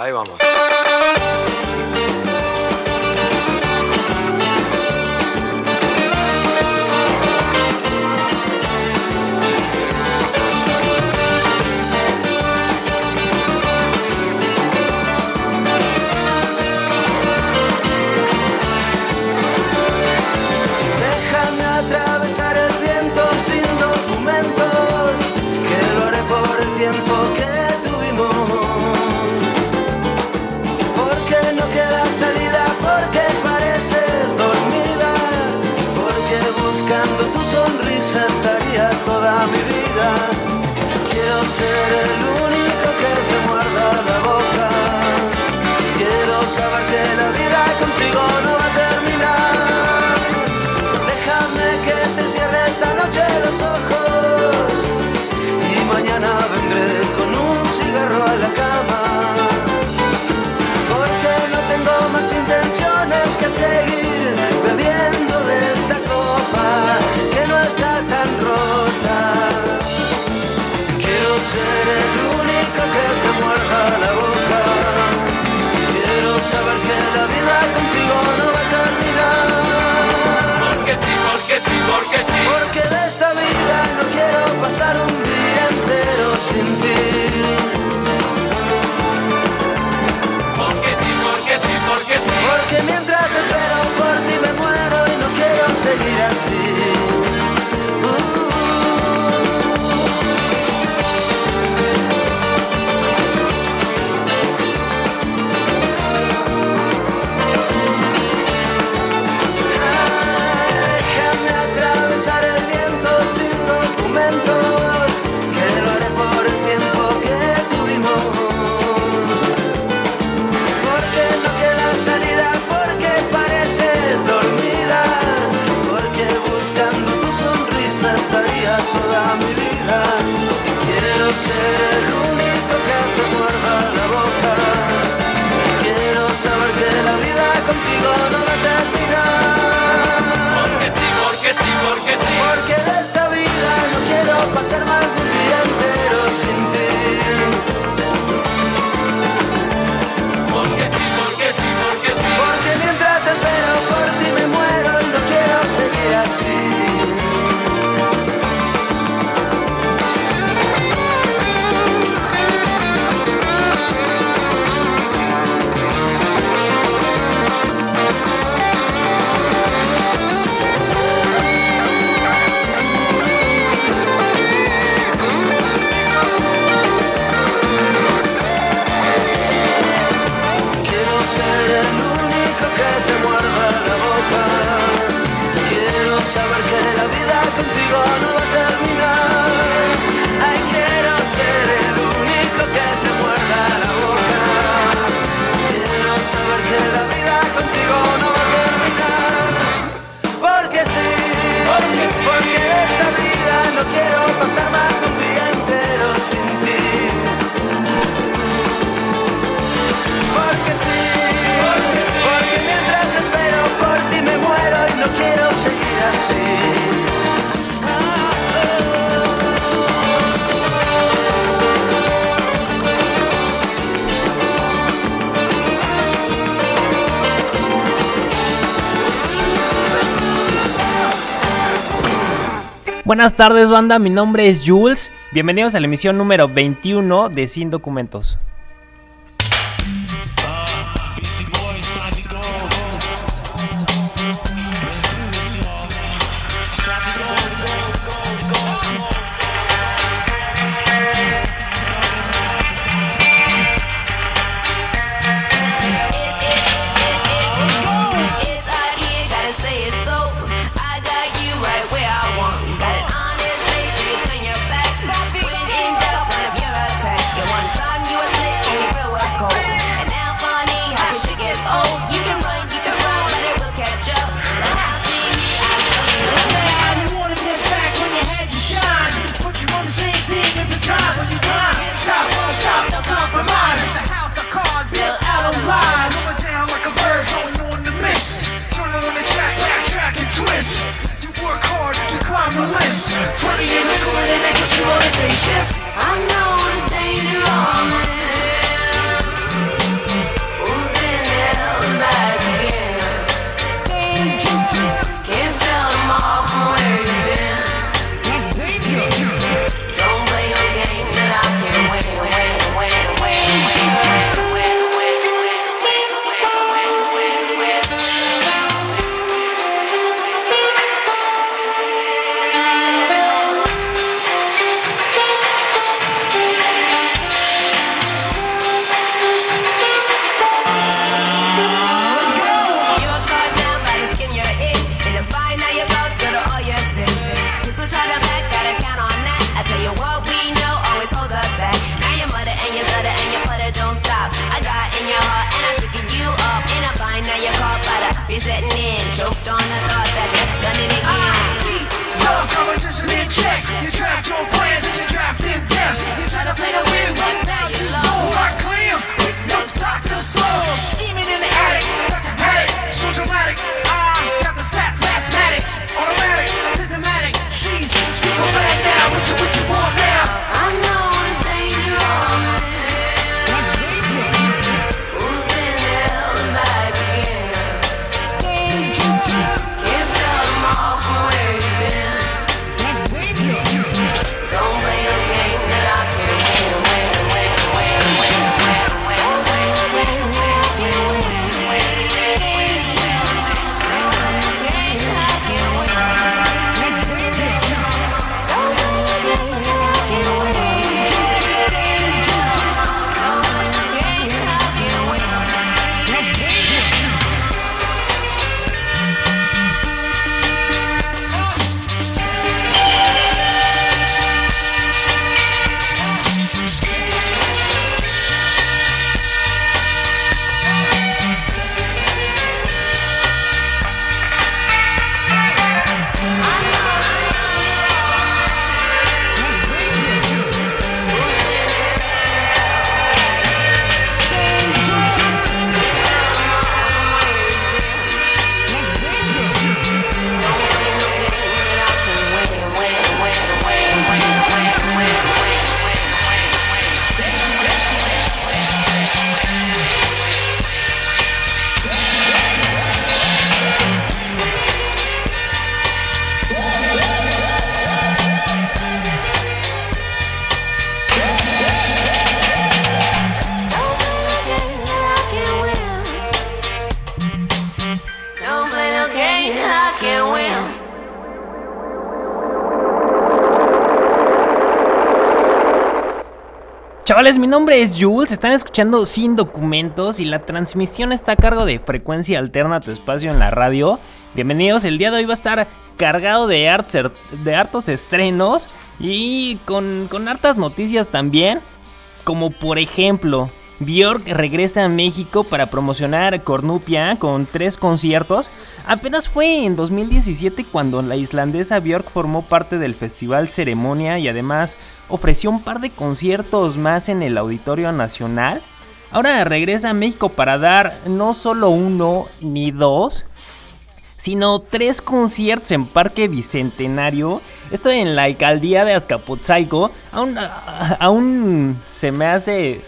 Ahí vamos. Ser el único que te muerda la boca. Quiero saber que la vida contigo no va a terminar. Déjame que te cierre esta noche los ojos y mañana vendré con un cigarro a la cama. Porque no tengo más intenciones que seguir bebiendo de esta copa que no está tan rota. Ser el único que te muerda la boca. Quiero saber que la vida contigo no va a terminar. Porque sí, porque sí, porque sí. Porque de esta vida no quiero pasar un día entero sin ti. Porque sí, porque sí, porque sí. Porque mientras espero por ti me muero y no quiero seguir así. Pasar más de un día entero sin ti. Saber que la vida contigo no va a terminar. Ay, quiero ser el único que te muerda la boca. Quiero saber que la vida contigo no va a terminar. Porque sí, Porque sí. porque esta vida no quiero pasar más de un día entero sin ti. Porque sí, porque, mientras espero por ti me muero y no quiero seguir. Buenas tardes banda, mi nombre es Jules. Bienvenidos a la emisión número 21 de Sin Documentos. Chavales, mi nombre es Jules, están escuchando Sin Documentos y la transmisión está a cargo de Frecuencia Alterna tu espacio en la radio. Bienvenidos, el día de hoy va a estar cargado de, arts- de hartos estrenos y con, con hartas noticias también, como por ejemplo... Björk regresa a México para promocionar Cornupia con tres conciertos. Apenas fue en 2017 cuando la islandesa Björk formó parte del festival Ceremonia y además ofreció un par de conciertos más en el Auditorio Nacional. Ahora regresa a México para dar no solo uno ni dos, sino tres conciertos en Parque Bicentenario. Esto en la alcaldía de Azcapotzalco. Aún, aún se me hace.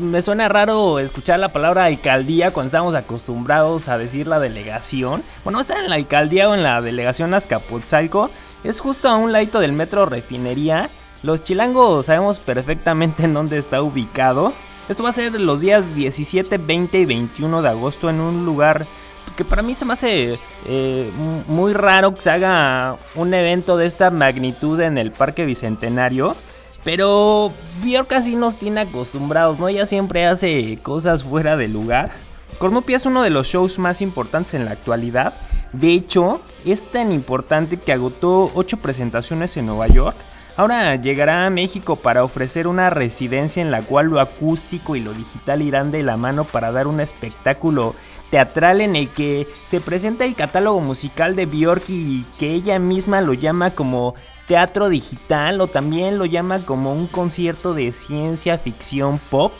Me, suena raro escuchar la palabra alcaldía cuando estamos acostumbrados a decir la delegación. Bueno, está en la alcaldía o en la delegación Azcapotzalco. Es justo a un ladito del metro Refinería. Los chilangos sabemos perfectamente en dónde está ubicado. Esto va a ser los días 17, 20 y 21 de agosto en un lugar que para mí se me hace eh, muy raro que se haga un evento de esta magnitud en el Parque Bicentenario. Pero Björk casi nos tiene acostumbrados, ¿no? Ella siempre hace cosas fuera de lugar. Cornupia es uno de los shows más importantes en la actualidad. De hecho, es tan importante que agotó 8 presentaciones en Nueva York. Ahora llegará a México para ofrecer una residencia en la cual lo acústico y lo digital irán de la mano para dar un espectáculo teatral en el que se presenta el catálogo musical de Björk y que ella misma lo llama como teatro digital o también lo llama como un concierto de ciencia ficción pop.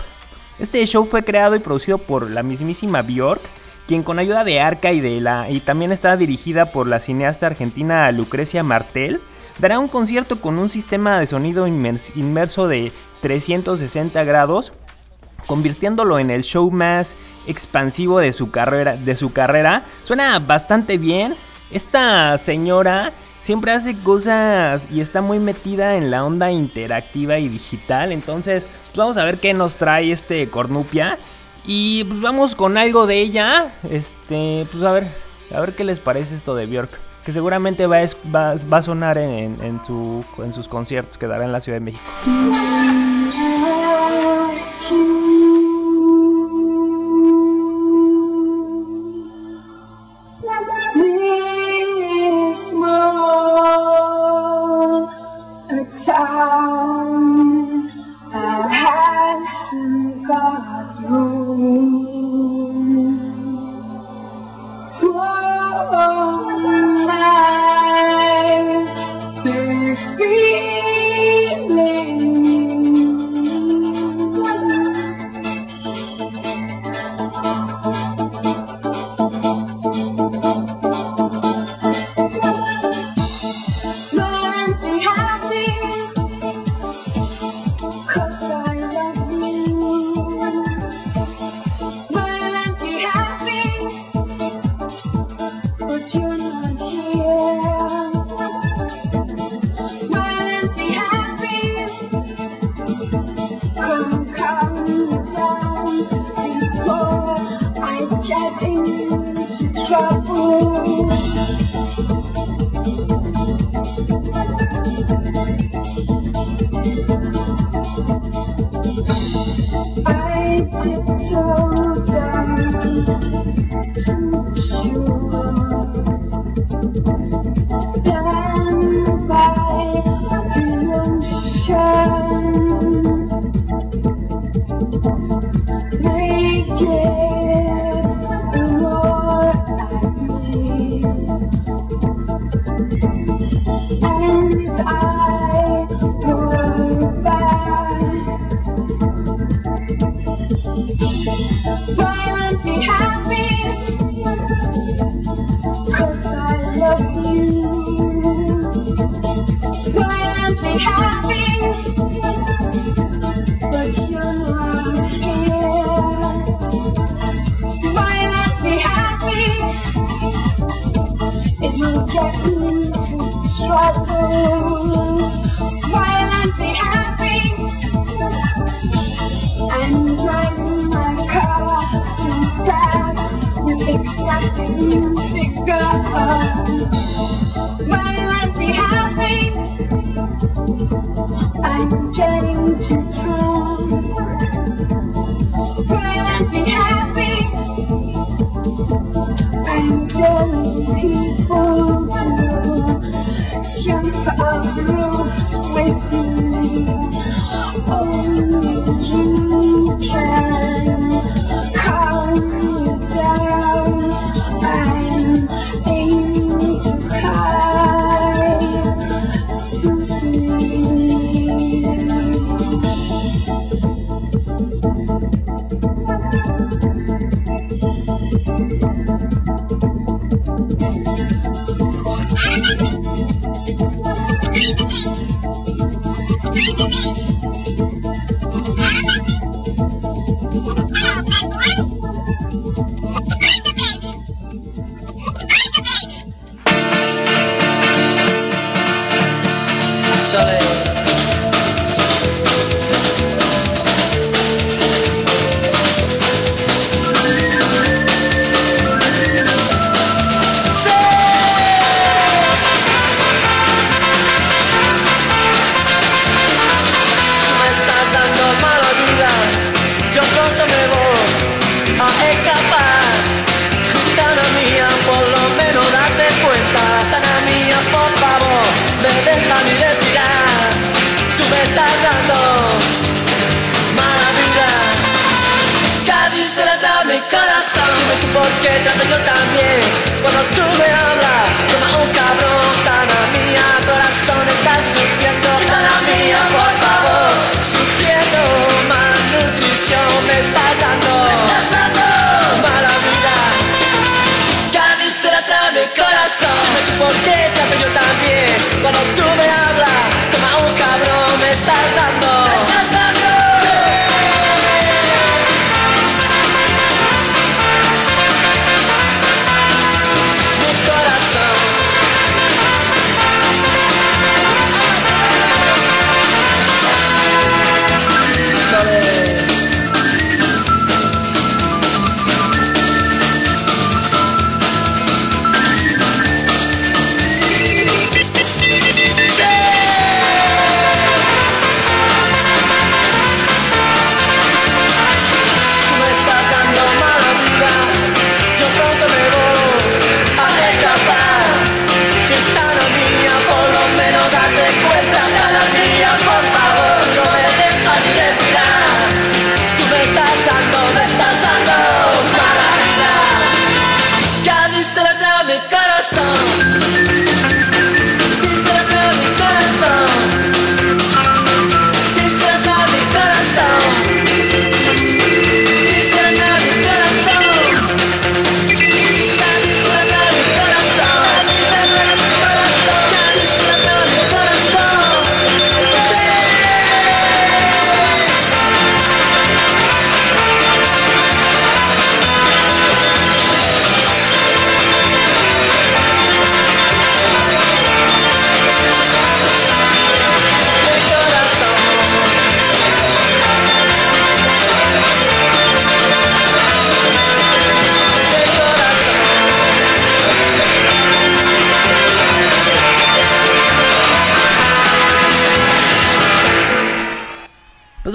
Este show fue creado y producido por la mismísima Björk, quien con ayuda de Arca y de la y también está dirigida por la cineasta argentina Lucrecia Martel, dará un concierto con un sistema de sonido inmers- inmerso de 360 grados convirtiéndolo en el show más expansivo de su carrera. De su carrera. Suena bastante bien. Esta señora siempre hace cosas y está muy metida en la onda interactiva y digital. Entonces, pues vamos a ver qué nos trae este Cornupia. Y pues vamos con algo de ella. Este, pues a ver, a ver qué les parece esto de Björk. Que seguramente va a, sonar en, en su- en sus conciertos que dará en la Ciudad de México.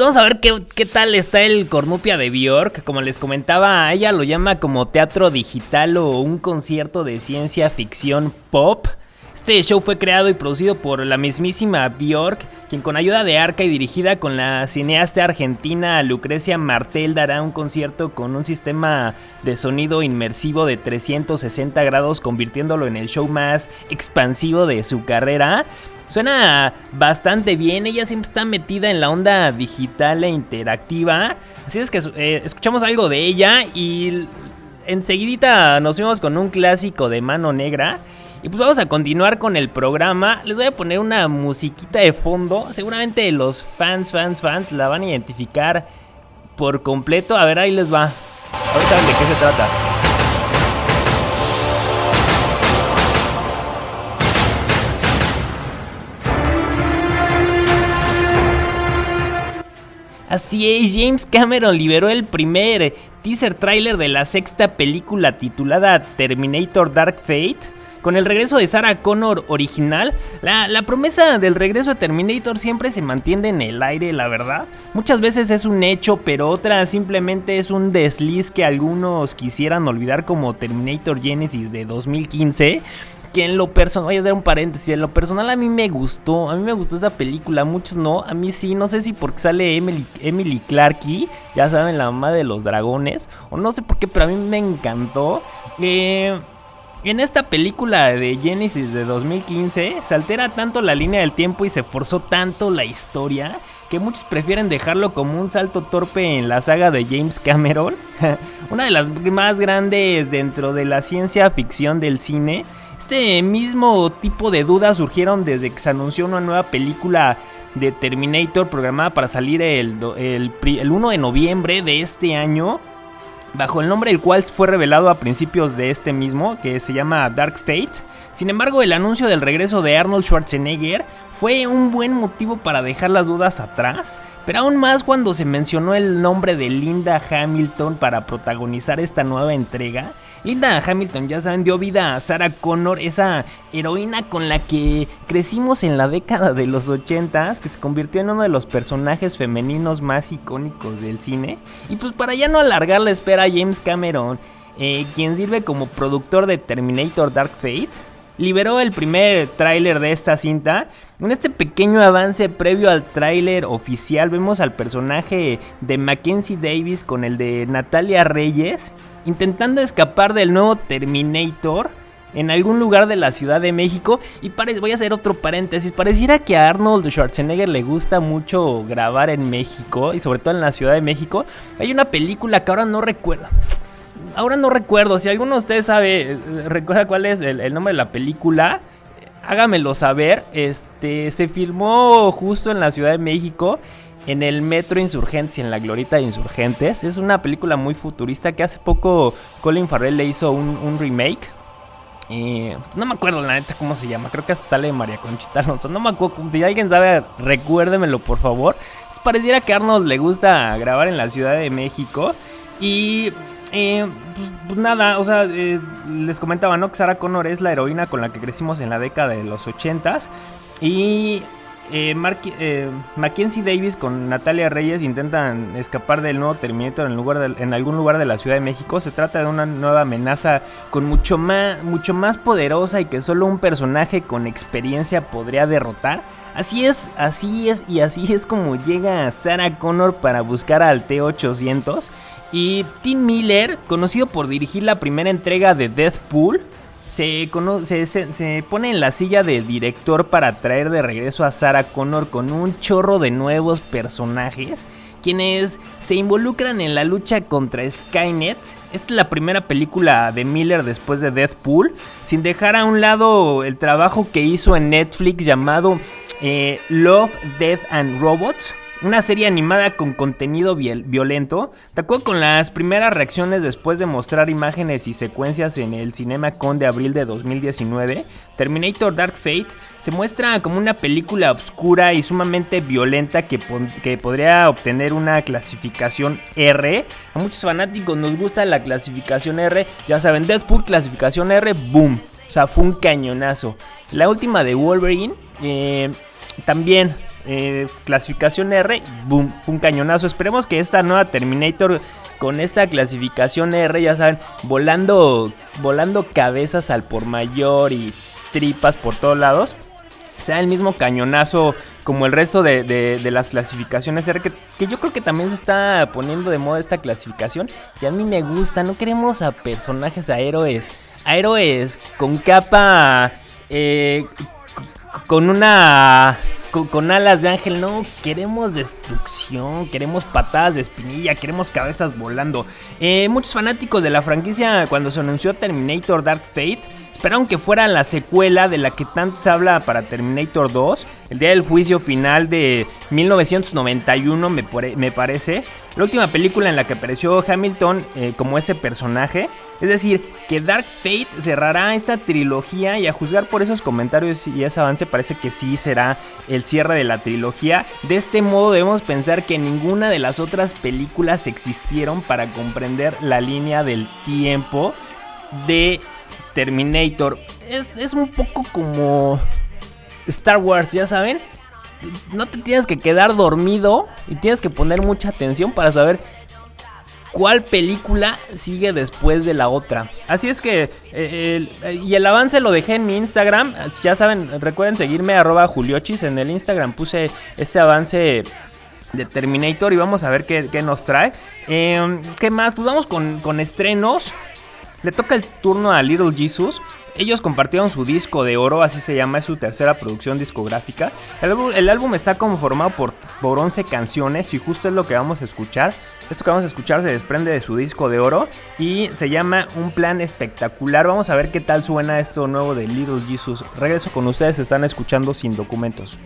Vamos a ver qué, qué tal está el Cornupia de Bjork. Como les comentaba, ella lo llama como teatro digital o un concierto de ciencia ficción pop. Este show fue creado y producido por la mismísima Bjork, quien con ayuda de Arca y dirigida con la cineasta argentina Lucrecia Martel dará un concierto con un sistema de sonido inmersivo de 360 grados, convirtiéndolo en el show más expansivo de su carrera. Suena bastante bien, ella siempre está metida en la onda digital e interactiva. Así es que eh, escuchamos algo de ella y enseguidita nos fuimos con un clásico de mano negra. Y pues vamos a continuar con el programa. Les voy a poner una musiquita de fondo. Seguramente los fans, fans, fans la van a identificar por completo. A ver, ahí les va. Ahorita de qué se trata. Así es, James Cameron liberó el primer teaser trailer de la sexta película titulada Terminator Dark Fate. Con el regreso de Sarah Connor original, la, la, promesa del regreso de Terminator siempre se mantiene en el aire, la verdad. Muchas veces es un hecho, pero otras simplemente es un desliz que algunos quisieran olvidar como Terminator Genesis de 2015 que en lo personal, voy a hacer un paréntesis, en lo personal a mí me gustó, a mí me gustó esa película, muchos no, a mí sí, no sé si porque sale Emily, Emily Clarke, ya saben, la mamá de los dragones, o no sé por qué, pero a mí me encantó. Eh, en esta película de Genesis de 2015 se altera tanto la línea del tiempo y se forzó tanto la historia que muchos prefieren dejarlo como un salto torpe en la saga de James Cameron, una de las más grandes dentro de la ciencia ficción del cine. Este mismo tipo de dudas surgieron desde que se anunció una nueva película de Terminator programada para salir el, el, el 1 de noviembre de este año bajo el nombre del cual fue revelado a principios de este mismo, que se llama Dark Fate. Sin embargo, el anuncio del regreso de Arnold Schwarzenegger fue un buen motivo para dejar las dudas atrás, pero aún más cuando se mencionó el nombre de Linda Hamilton para protagonizar esta nueva entrega. Linda Hamilton, ya saben, dio vida a Sarah Connor, esa heroína con la que crecimos en la década de los 80 que se convirtió en uno de los personajes femeninos más icónicos del cine. Y pues para ya no alargar la espera, James Cameron, eh, quien sirve como productor de Terminator Dark Fate, liberó el primer tráiler de esta cinta. En este pequeño avance previo al tráiler oficial vemos al personaje de Mackenzie Davis con el de Natalia Reyes intentando escapar del nuevo Terminator en algún lugar de la Ciudad de México. Y voy a hacer otro paréntesis. Pareciera que a Arnold Schwarzenegger le gusta mucho grabar en México y sobre todo en la Ciudad de México. Hay una película que ahora no recuerdo. Ahora no recuerdo. Si alguno de ustedes sabe, eh, recuerda cuál es el, el nombre de la película, hágamelo saber. Este se filmó justo en la Ciudad de México. En el Metro Insurgentes y en la Glorita de Insurgentes. Es una película muy futurista que hace poco Colin Farrell le hizo un, remake. Eh, no me acuerdo la neta cómo se llama. Creo que hasta sale María Conchita Alonso. No me acuerdo. Si alguien sabe, recuérdemelo por favor. Pues pareciera que a Arnold le gusta grabar en la Ciudad de México. Y eh, pues, pues nada, o sea, eh, les comentaba, ¿no? Que Sarah Connor es la heroína con la que crecimos en la década de los 80s. Y eh, eh, Mackenzie Davis con Natalia Reyes intentan escapar del nuevo Terminator en algún lugar de la Ciudad de México. Se trata de una nueva amenaza con mucho más, mucho más poderosa y que solo un personaje con experiencia podría derrotar. Así es, así es y así es como llega Sarah Connor para buscar al T-800. Y Tim Miller, conocido por dirigir la primera entrega de Deathpool, se, cono- se, se- se pone en la silla de director para traer de regreso a Sarah Connor con un chorro de nuevos personajes, quienes se involucran en la lucha contra Skynet. Esta es la primera película de Miller después de Deathpool, sin dejar a un lado el trabajo que hizo en Netflix llamado eh, Love, Death and Robots. Una serie animada con contenido viol- violento. Acuerdo con las primeras reacciones después de mostrar imágenes y secuencias en el CinemaCon de abril de 2019, Terminator Dark Fate se muestra como una película oscura y sumamente violenta que, que podría obtener una clasificación R. A muchos fanáticos nos gusta la clasificación R. Ya saben, Deadpool clasificación R, boom. O sea, fue un cañonazo. La última de Wolverine, eh, también eh, clasificación R, boom, fue un cañonazo. Esperemos que esta nueva Terminator con esta clasificación R, ya saben, volando, volando cabezas al por mayor y tripas por todos lados, sea el mismo cañonazo como el resto de, de- las clasificaciones R, que, que yo creo que también se está poniendo de moda esta clasificación. Y a mí me gusta, no queremos a personajes, a héroes, a héroes con capa, eh, con una... Con, alas de ángel, no, queremos destrucción, queremos patadas de espinilla, queremos cabezas volando. Eh, muchos fanáticos de la franquicia cuando se anunció Terminator Dark Fate Esperaron que fuera la secuela de la que tanto se habla para Terminator 2, el día del juicio final de 1991 me, me parece, la última película en la que apareció Hamilton eh, como ese personaje. Es decir, que Dark Fate cerrará esta trilogía y a juzgar por esos comentarios y ese avance parece que sí será el cierre de la trilogía. De este modo debemos pensar que ninguna de las otras películas existieron para comprender la línea del tiempo de Terminator. Es, es un poco como Star Wars, ya saben. No te tienes que quedar dormido y tienes que poner mucha atención para saber cuál película sigue después de la otra. Así es que, eh, el- y el avance lo dejé en mi Instagram. Ya saben, recuerden seguirme arroba juliochis. En el Instagram puse este avance de Terminator y vamos a ver qué, nos trae. Eh, ¿Qué más? Pues vamos con, con estrenos. Le toca el turno a Little Jesus. Ellos compartieron su disco de oro, así se llama, es su tercera producción discográfica. El álbum, el álbum está conformado por, por 11 canciones y justo es lo que vamos a escuchar. Esto que vamos a escuchar se desprende de su disco de oro y se llama Un plan espectacular. Vamos a ver qué tal suena esto nuevo de Little Jesus. Regreso con ustedes, están escuchando sin documentos.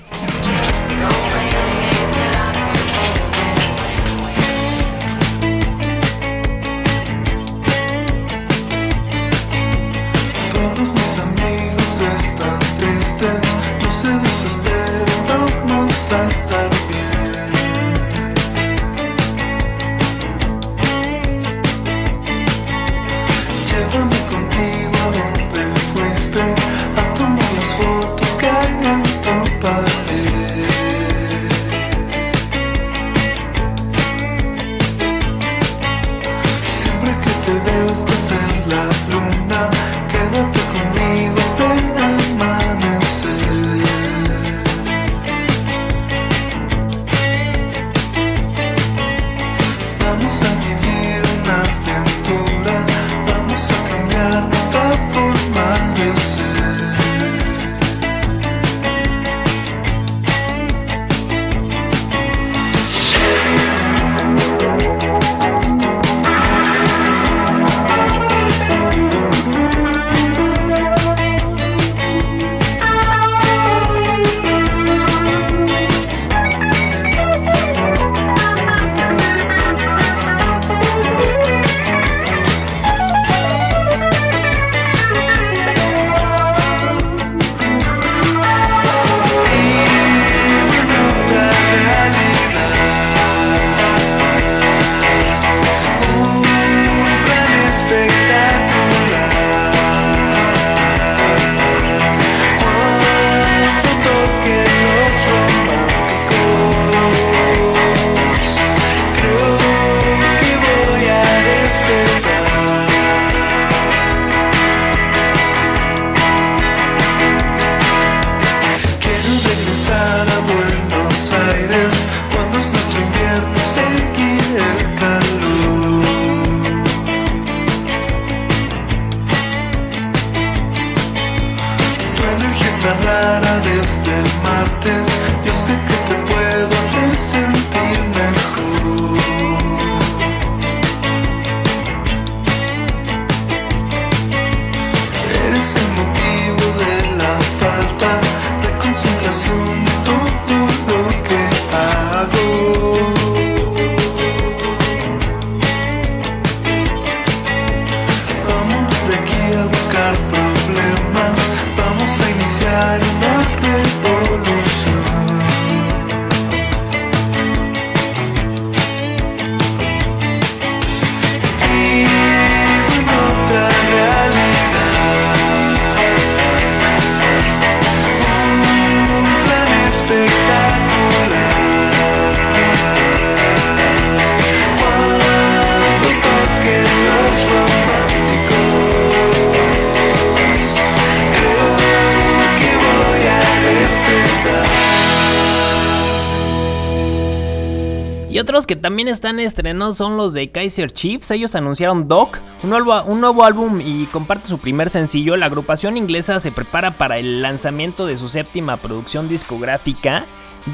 Y otros que también están estrenados son los de Kaiser Chiefs. Ellos anunciaron Doc, un nuevo, un nuevo álbum y comparte su primer sencillo. La agrupación inglesa se prepara para el lanzamiento de su séptima producción discográfica.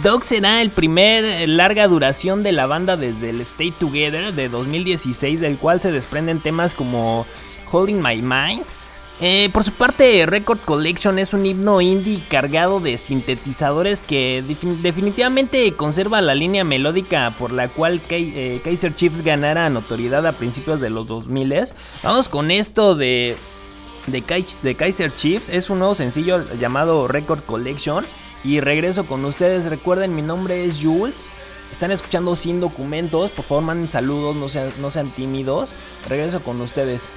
Doc será el primer larga duración de la banda desde el Stay Together de 2016, del cual se desprenden temas como Holding My Mind, eh, por su parte, Record Collection es un himno indie cargado de sintetizadores que defin- definitivamente conserva la línea melódica por la cual eh, Kaiser Chiefs ganara notoriedad a principios de los 2000. Vamos con esto de, de Kaiser Chiefs. Es un nuevo sencillo llamado Record Collection. Y regreso con ustedes. Recuerden, mi nombre es Jules. Están escuchando sin documentos. Por favor, manden saludos, no sean, no sean tímidos. Regreso con ustedes.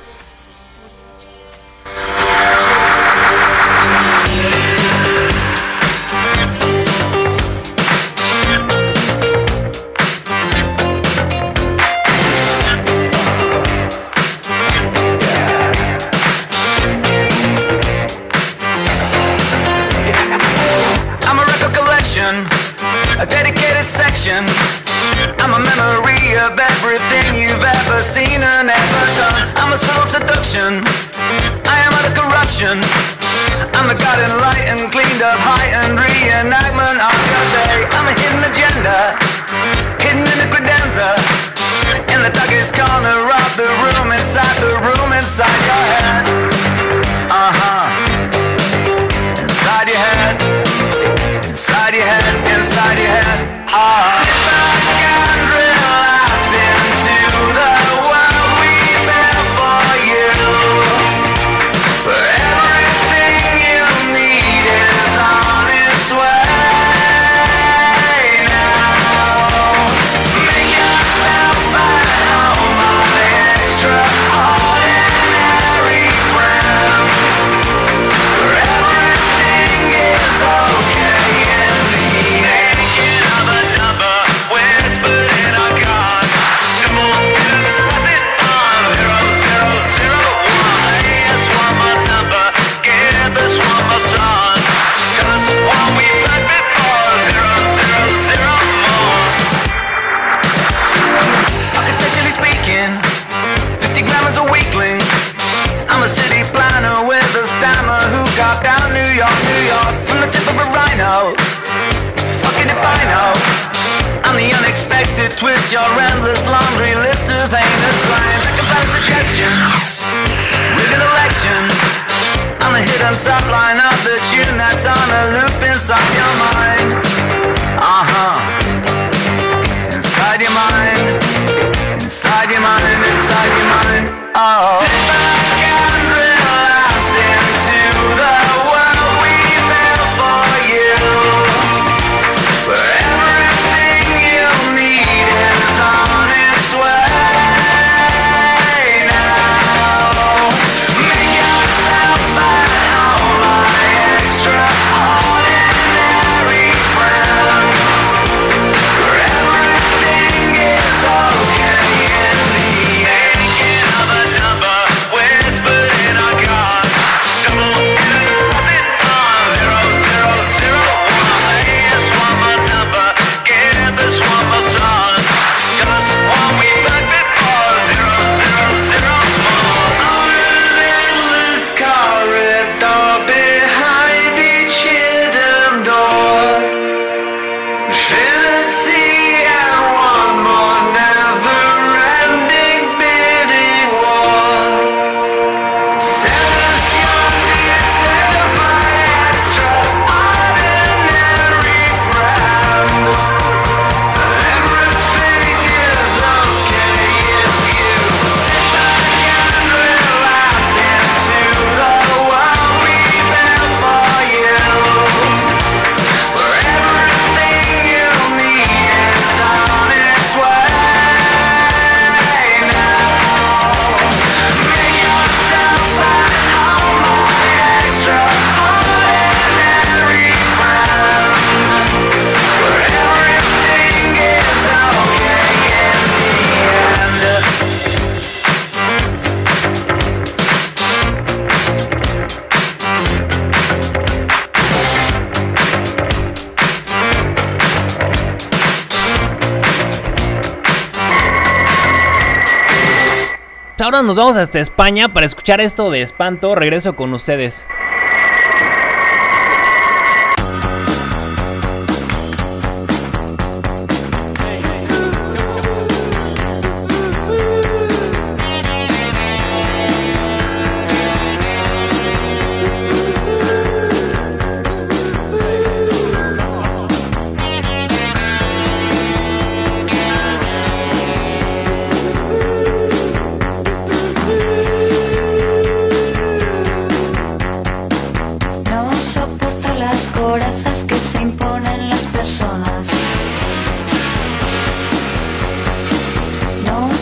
Up heightened reenactment of your day. I'm a hidden agenda, hidden in the credenza. In the darkest corner of the room, inside the room, inside your head. Para escuchar esto de espanto. Regreso con ustedes.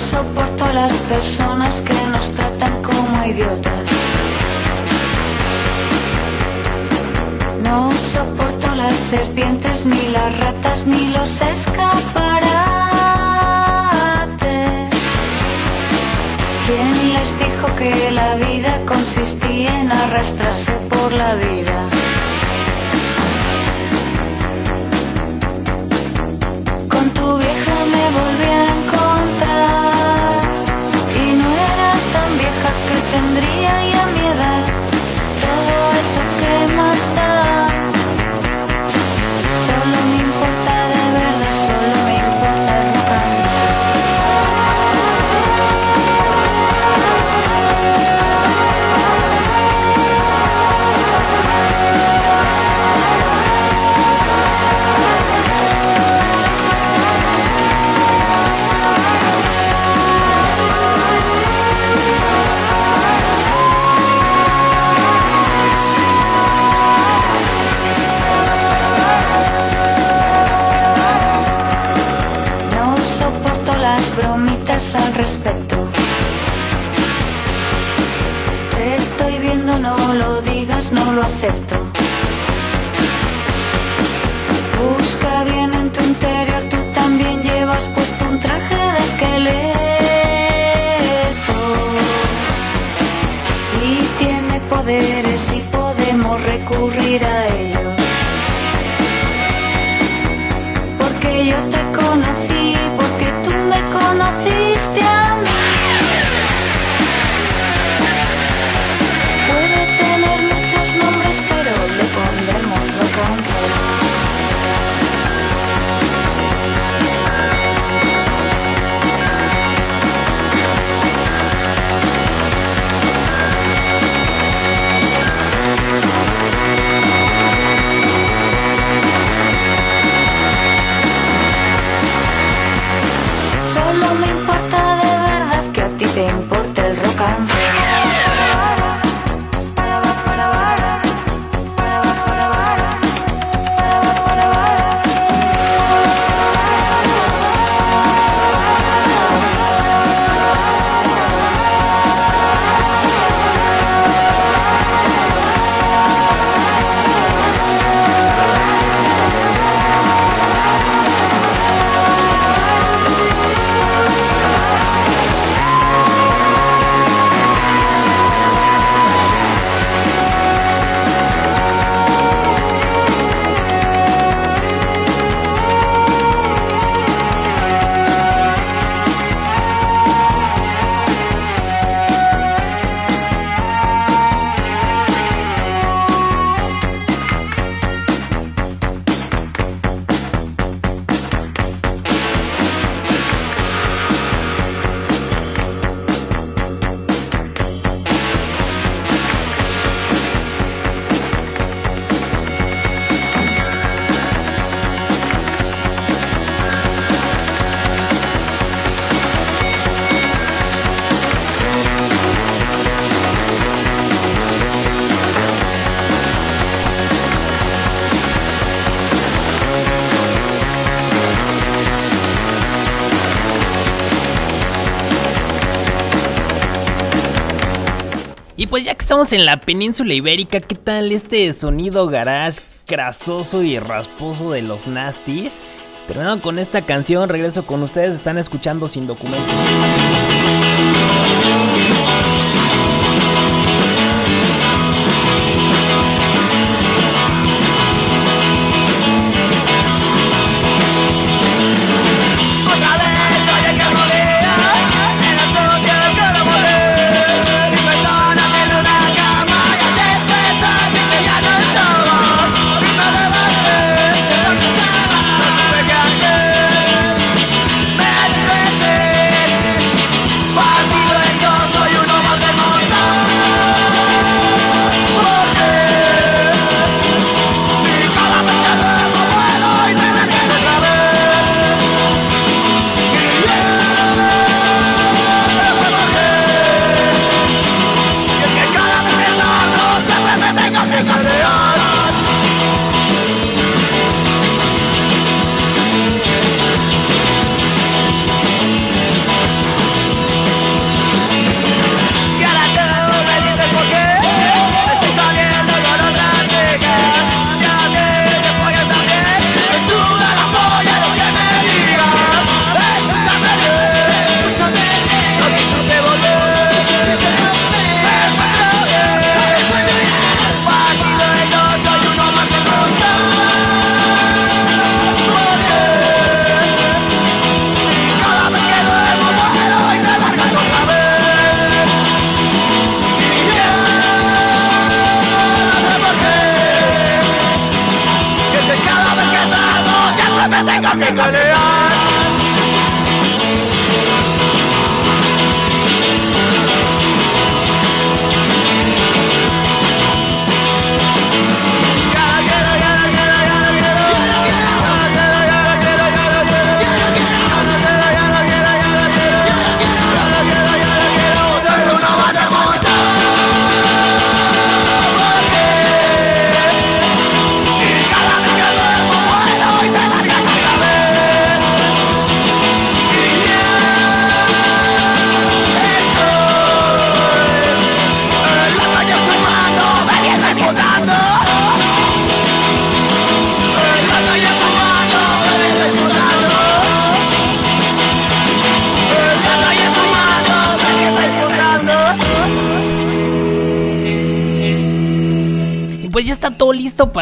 soporto a las personas que nos tratan como idiotas. No soporto las serpientes, ni las ratas, ni los escaparates. ¿Quién les dijo que la vida consistía en arrastrarse por la vida? 나. respeto. Te estoy viendo, no lo digas, no lo acepto. Busca bien en tu interior, tú también llevas puesto un traje de esqueleto. Y tiene poderes y podemos recurrir a él. Estamos en la península ibérica, ¿qué tal este sonido garage crasoso y rasposo de los Nasties? Terminando con esta canción, regreso con ustedes, están escuchando sin documentos.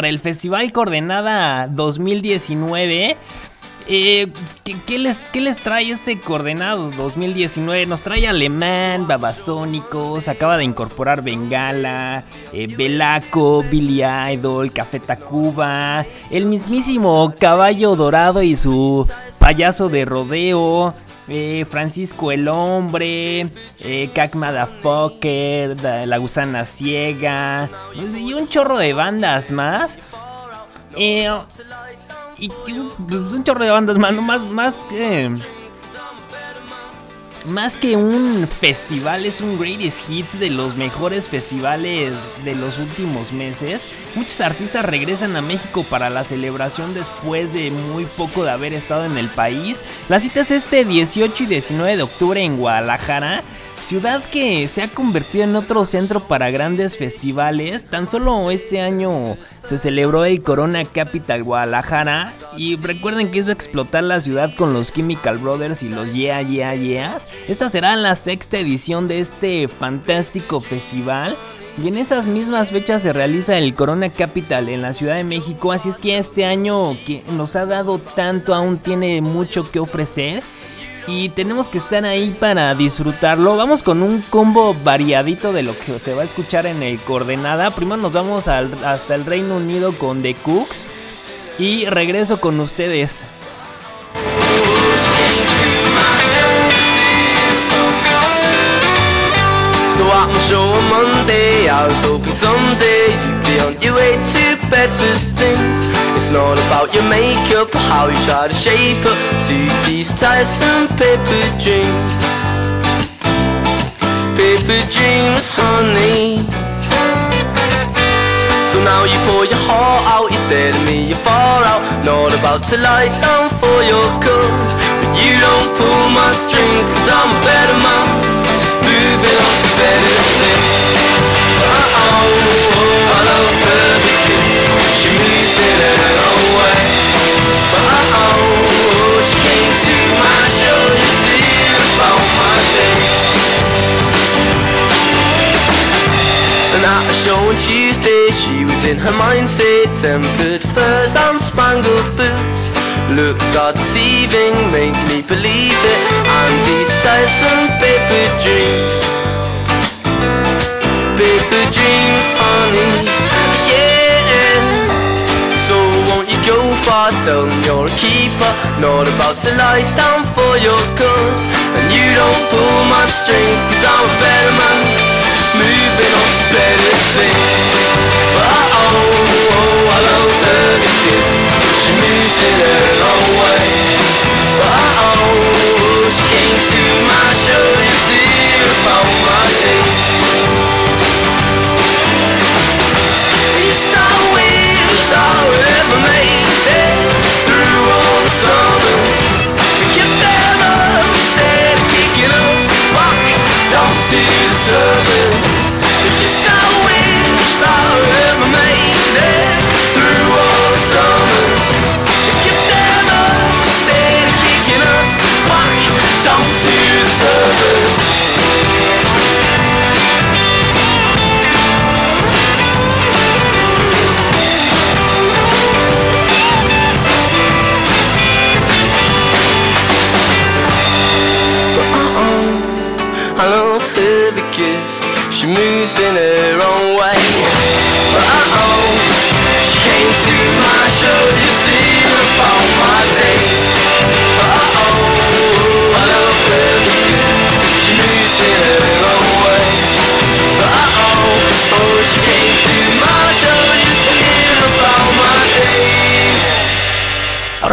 El Festival Coordenada 2019. Eh, ¿qué, qué les, qué les trae este Coordenado 2019? Nos trae Alemán, Babasónicos, acaba de incorporar Bengala, eh, Belaco, Billy Idol, Café Tacuba, el mismísimo Caballo Dorado y su payaso de rodeo. Eh, Francisco el Hombre, eh, Cac Motherfucker, La Gusana Ciega y un chorro de bandas más. Eh, y un, chorro de bandas más, más, más que. Más que un festival, es un greatest hits de los mejores festivales de los últimos meses. Muchos artistas regresan a México para la celebración después de muy poco de haber estado en el país. La cita es este 18 y 19 de octubre en Guadalajara. Ciudad que se ha convertido en otro centro para grandes festivales. Tan solo este año se celebró el Corona Capital Guadalajara. Y recuerden que hizo explotar la ciudad con los Chemical Brothers y los Yeah Yeah Yeahs. Esta será la sexta edición de este fantástico festival. Y en esas mismas fechas se realiza el Corona Capital en la Ciudad de México. Así es que este año que nos ha dado tanto aún tiene mucho que ofrecer y tenemos que estar ahí para disfrutarlo. Vamos con un combo variadito de lo que se va a escuchar en el coordenada. Primero nos vamos hasta el Reino Unido con The Cooks y regreso con ustedes. So better things. It's not about your makeup or how you try to shape up to these tiresome paper dreams. Paper dreams, honey. So now you pour your heart out, you're telling me you're far out Not about to lie down for your cause But you don't pull my strings cause I'm a better man Moving on to better things Tuesday she was in her mindset Tempered furs and spangled boots. Looks are deceiving, make me believe it. And these Tyson paper dreams. Paper dreams, honey. Yeah parts and you're a keeper Not about to lie down for your cause. And you don't pull my strings Cause I'm a better man Moving on to better things. But I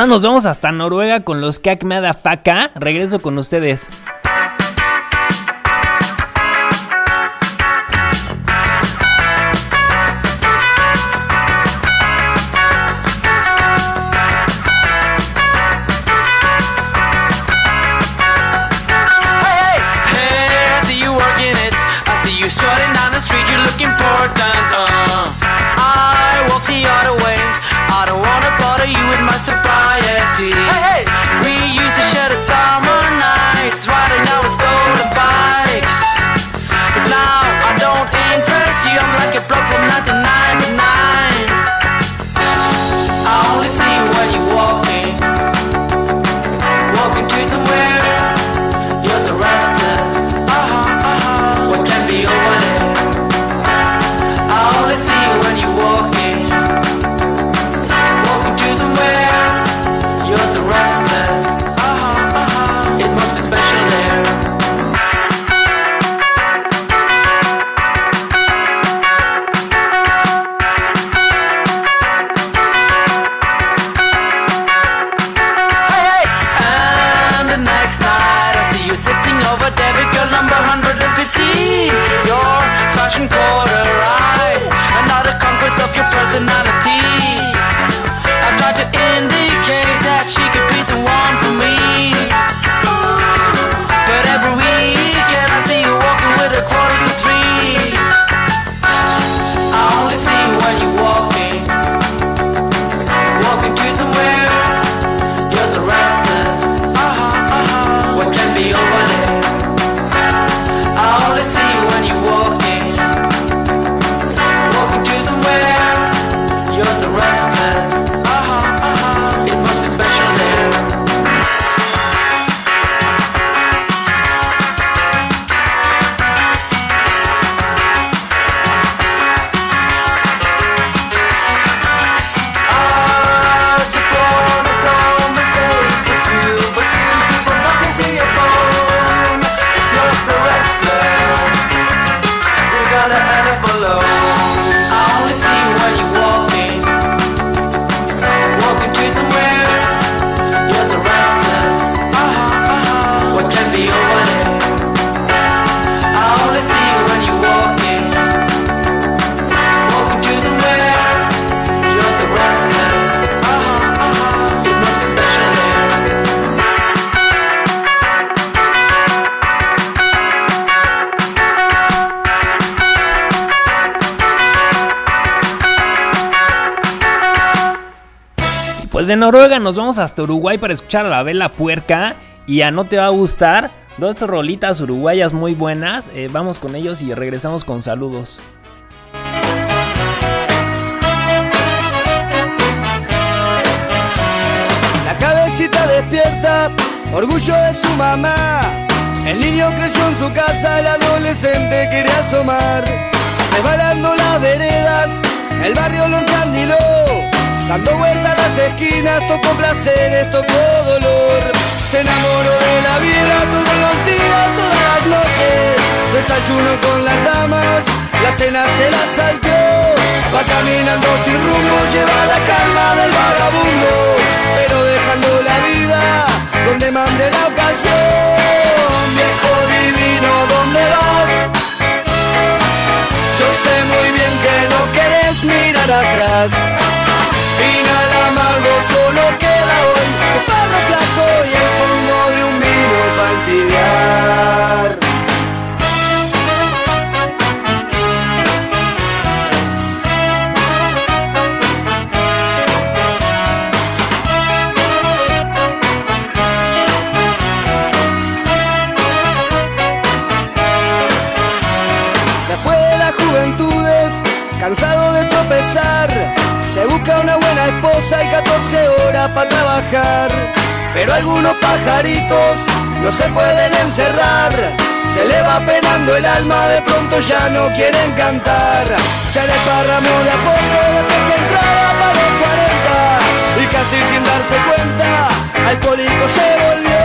nos vemos hasta Noruega con los Kakmeada Faka. Regreso con ustedes. Desde Noruega nos vamos hasta Uruguay para escuchar a la vela puerca y a No Te Va a Gustar. Dos rolitas uruguayas muy buenas. Eh, vamos con ellos y regresamos con saludos. La cabecita despierta, orgullo de su mamá. El niño creció en su casa, el adolescente quería asomar. Resbalando las veredas, el barrio lo encandiló. Dando vueltas las esquinas, tocó placeres, tocó dolor. Se enamoró de la vida todos los días, todas las noches. Desayuno con las damas, la cena se la saltó. Va caminando sin rumbo, lleva la calma del vagabundo. Pero dejando la vida donde mande la ocasión. Viejo divino, ¿dónde vas? Yo sé muy bien que no querés mirar atrás. Final amargo solo queda hoy. Tu perro flaco y el fondo de un vino para entibiar cansado de tropezar, se busca una esposa y 14 horas para trabajar. Pero algunos pajaritos no se pueden encerrar. Se le va penando el alma, de pronto ya no quieren cantar. Se desparramó de a poco desde que entraba para los 40. Y casi sin darse cuenta, alcohólico se volvió.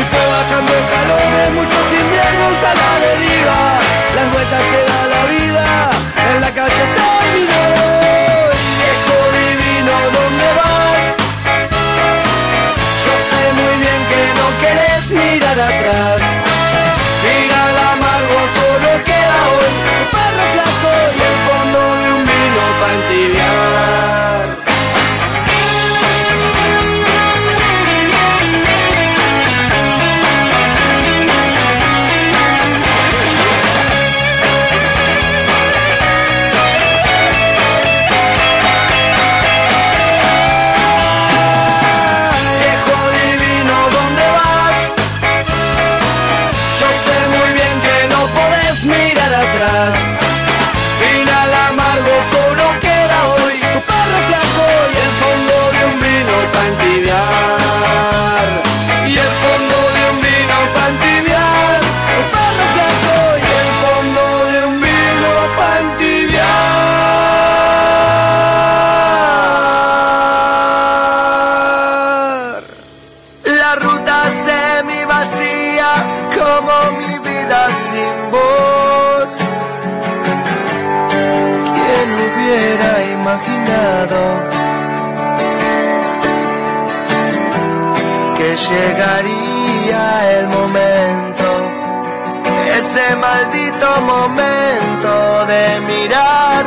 Y fue bajando escalones, muchos inviernos a la deriva. Las vueltas que da la vida, en la calle terminó. Mirar atrás. Final amargo solo queda hoy un perro flaco y el fondo de un vino para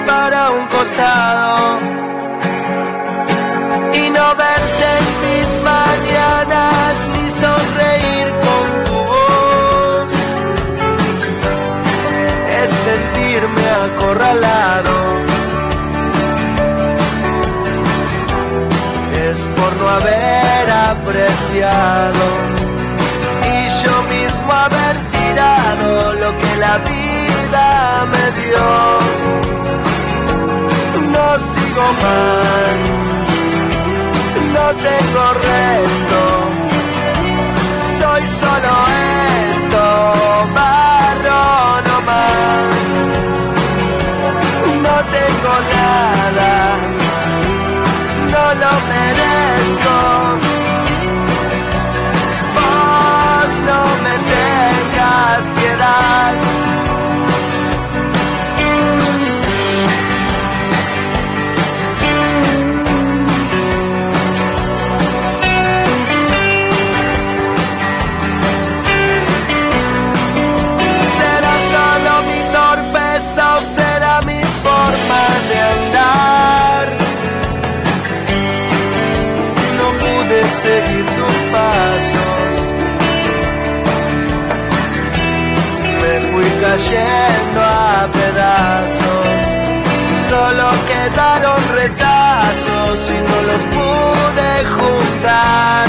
para un costado? y no verte en mis mañanas ni sonreír con tu voz. Es sentirme acorralado. Es por no haber apreciado y yo mismo haber tirado lo que la vida me dio. No sigo más no tengo resto. Soy solo esto, barro no más. No tengo nada, no lo merezco. Vos no me tengas piedad. Cayendo a pedazos. Solo quedaron retazos y no los pude juntar.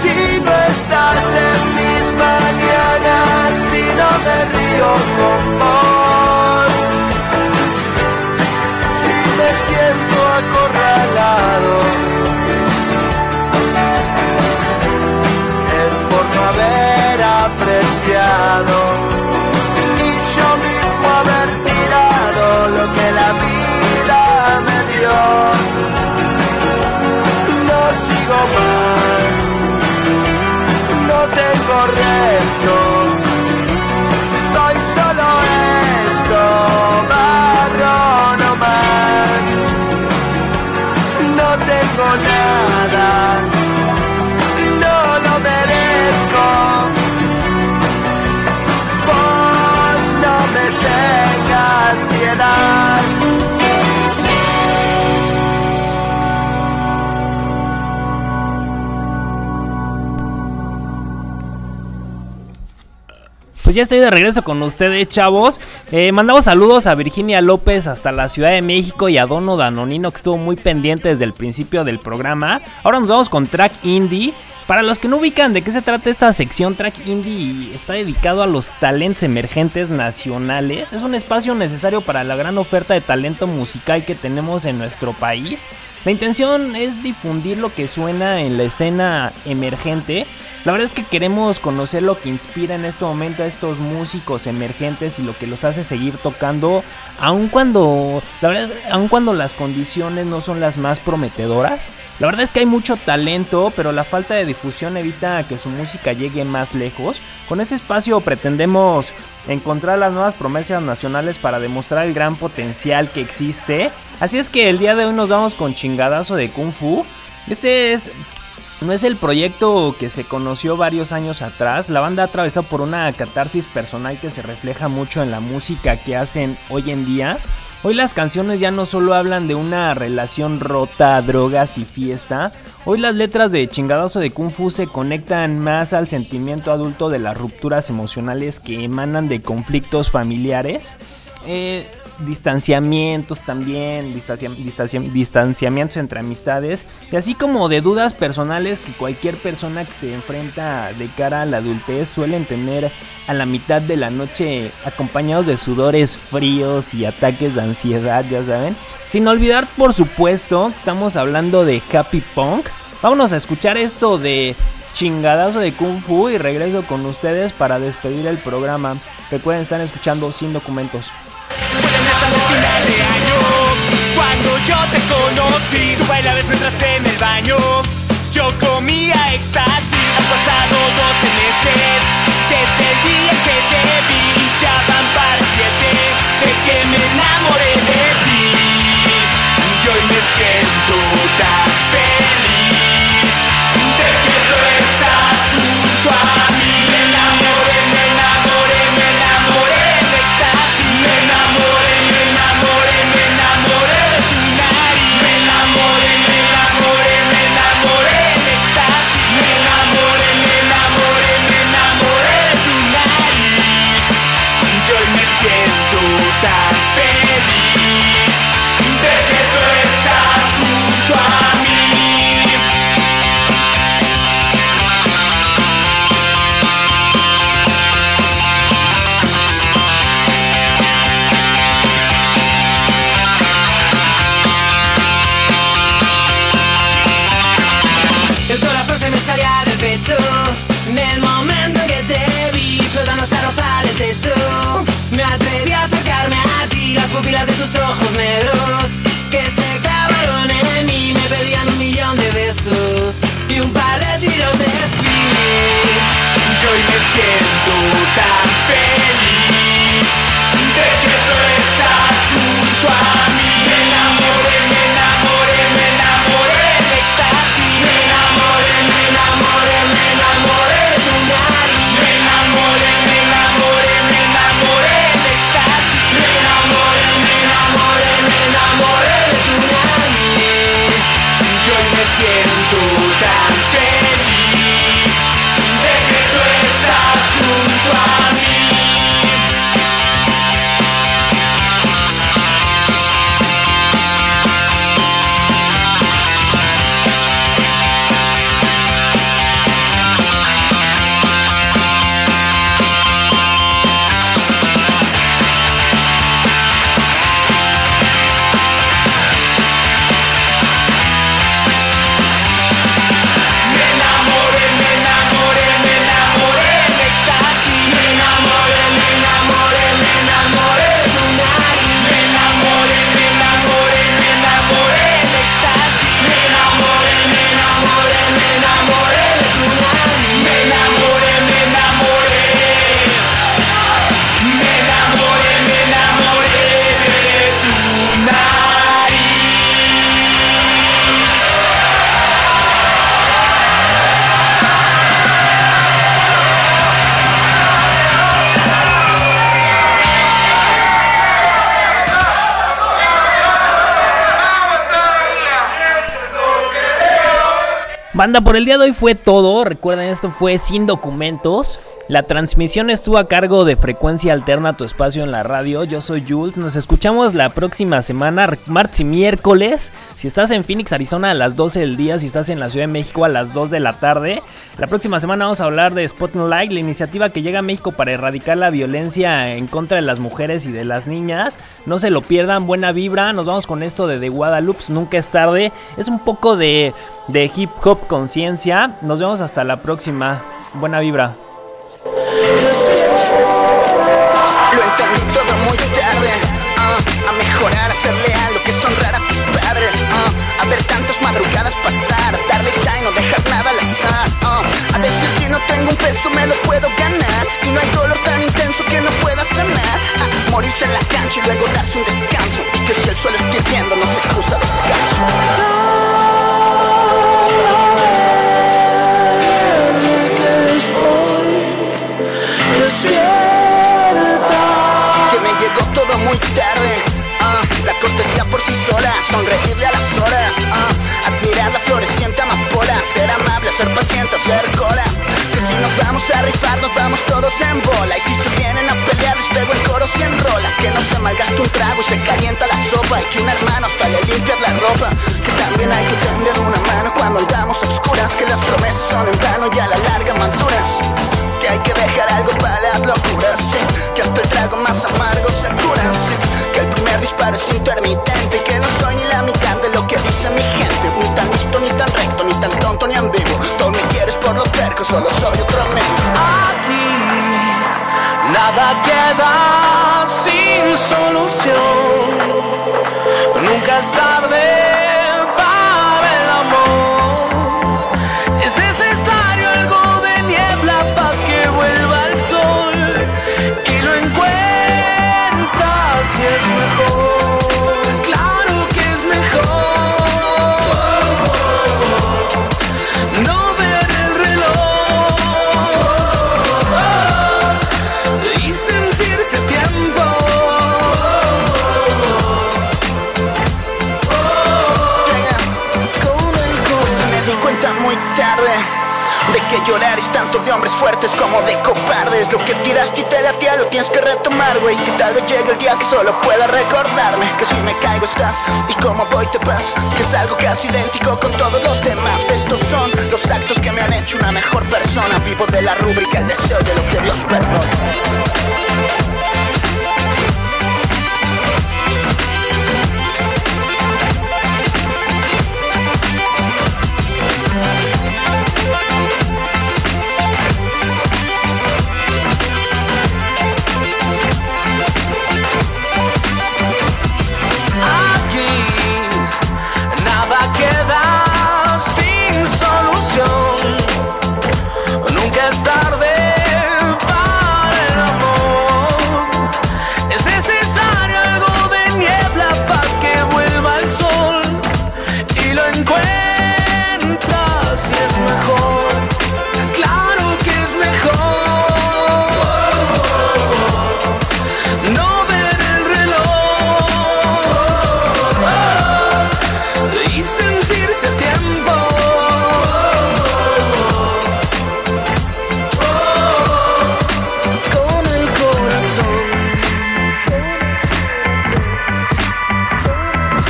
Si no estás en mis mañanas, si no me río con vos, si me siento acorralado, Ya estoy de regreso con ustedes, chavos. Eh, mandamos saludos a Virginia López hasta la Ciudad de México y a Dono Danonino que estuvo muy pendiente desde el principio del programa. Ahora nos vamos con Track Indie. Para los que no ubican de qué se trata esta sección, Track Indie está dedicado a los talentos emergentes nacionales. Es un espacio necesario para la gran oferta de talento musical que tenemos en nuestro país. La intención es difundir lo que suena en la escena emergente. La verdad es que queremos conocer lo que inspira en este momento a estos músicos emergentes y lo que los hace seguir tocando, aun cuando, la verdad, cuando las condiciones no son las más prometedoras. La verdad es que hay mucho talento, pero la falta de difusión evita que su música llegue más lejos. Con este espacio pretendemos encontrar las nuevas promesas nacionales para demostrar el gran potencial que existe. Así es que el día de hoy nos vamos con chingadazo de Kung Fu. Este es no es el proyecto que se conoció varios años atrás. La banda ha atravesado por una catarsis personal que se refleja mucho en la música que hacen hoy en día. Hoy las canciones ya no solo hablan de una relación rota, drogas y fiesta. Hoy las letras de Chingadazo de Kung Fu se conectan más al sentimiento adulto de las rupturas emocionales que emanan de conflictos familiares. Eh, distanciamientos también, distancia- distancia- distanciamientos entre amistades, y así como de dudas personales que cualquier persona que se enfrenta de cara a la adultez suelen tener a la mitad de la noche acompañados de sudores fríos y ataques de ansiedad, ya saben. Sin olvidar, por supuesto, que estamos hablando de Happy Punk. Vámonos a escuchar esto de chingadazo de Kung Fu y regreso con ustedes para despedir el programa. Recuerden estar escuchando sin documentos. Estamos final de año. Cuando yo te conocí Tú bailabas mientras en el baño. Yo comía éxtasis Han pasado 12 meses. Desde el día que te vi Ya van para siete. De que me enamoré de ti. Y hoy me siento tan Me atreví a acercarme a ti Las pupilas de tus ojos negros Que se clavaron en mí Me pedían un millón de besos Y un par de tiros de speed Y hoy me siento Banda, por el día de hoy fue todo. Recuerden, esto fue sin documentos. La transmisión estuvo a cargo de Frecuencia Alterna, tu espacio en la radio. Yo soy Jules. Nos escuchamos la próxima semana, martes y miércoles. Si estás en Phoenix, Arizona, a las 12 del día. Si estás en la Ciudad de México, a las 2 de la tarde. La próxima semana vamos a hablar de Spotlight, la iniciativa que llega a México para erradicar la violencia en contra de las mujeres y de las niñas. No se lo pierdan, buena vibra. Nos vamos con esto de The Guadalupe, nunca es tarde. Es un poco de, de hip hop conciencia. Nos vemos hasta la próxima. Buena vibra. Lo entendí todo muy tarde. ah, a mejorar, a ser leal, que es honrar a tus padres. ah, a ver tantas madrugadas pasar, darle ya y no dejar nada al azar. ah, a decir si no tengo un peso me lo puedo ganar. Y no hay dolor tan intenso que no pueda sanar. a morirse en la cancha y luego darse un descanso. Y que si el suelo estoy viendo no se cruza descanso. Por sí sola, sonreírle a las horas. ah, admirar la floreciente amapola, ser amable, ser paciente, ser cola. Que si nos vamos a rifar, nos vamos todos en bola. Y si se vienen a pelear, les pego el coro cien rolas. Que no se malgaste un trago y se calienta la sopa. Y que un hermano hasta le limpia la ropa. Que también hay que tender una mano cuando andamos a oscuras. Que las promesas son en vano y a la larga más duras que hay que dejar algo para las locuras, que hasta el trago más amargo se es intermitente que no soy ni la mitad de lo que dice mi gente, ni tan listo, ni tan recto, ni tan tonto, ni ambiguo, todo me quieres por lo terco, solo soy otro amigo. Aquí nada queda sin solución. Nunca es tarde y es mejor. Claro que es mejor. No ver el reloj y sentirse tiempo. Pues me di cuenta muy tarde de que llorar es tanto de hombres fuertes como de cobardes. Lo que tiraste y te latía tienes que retomar, güey. Que tal vez llegue el día que solo pueda recordarme que si me caigo estás y como voy te vas. Que es algo casi idéntico con todos los demás. Estos son los actos que me han hecho una mejor persona. Vivo de la rúbrica el deseo de lo que Dios perdona.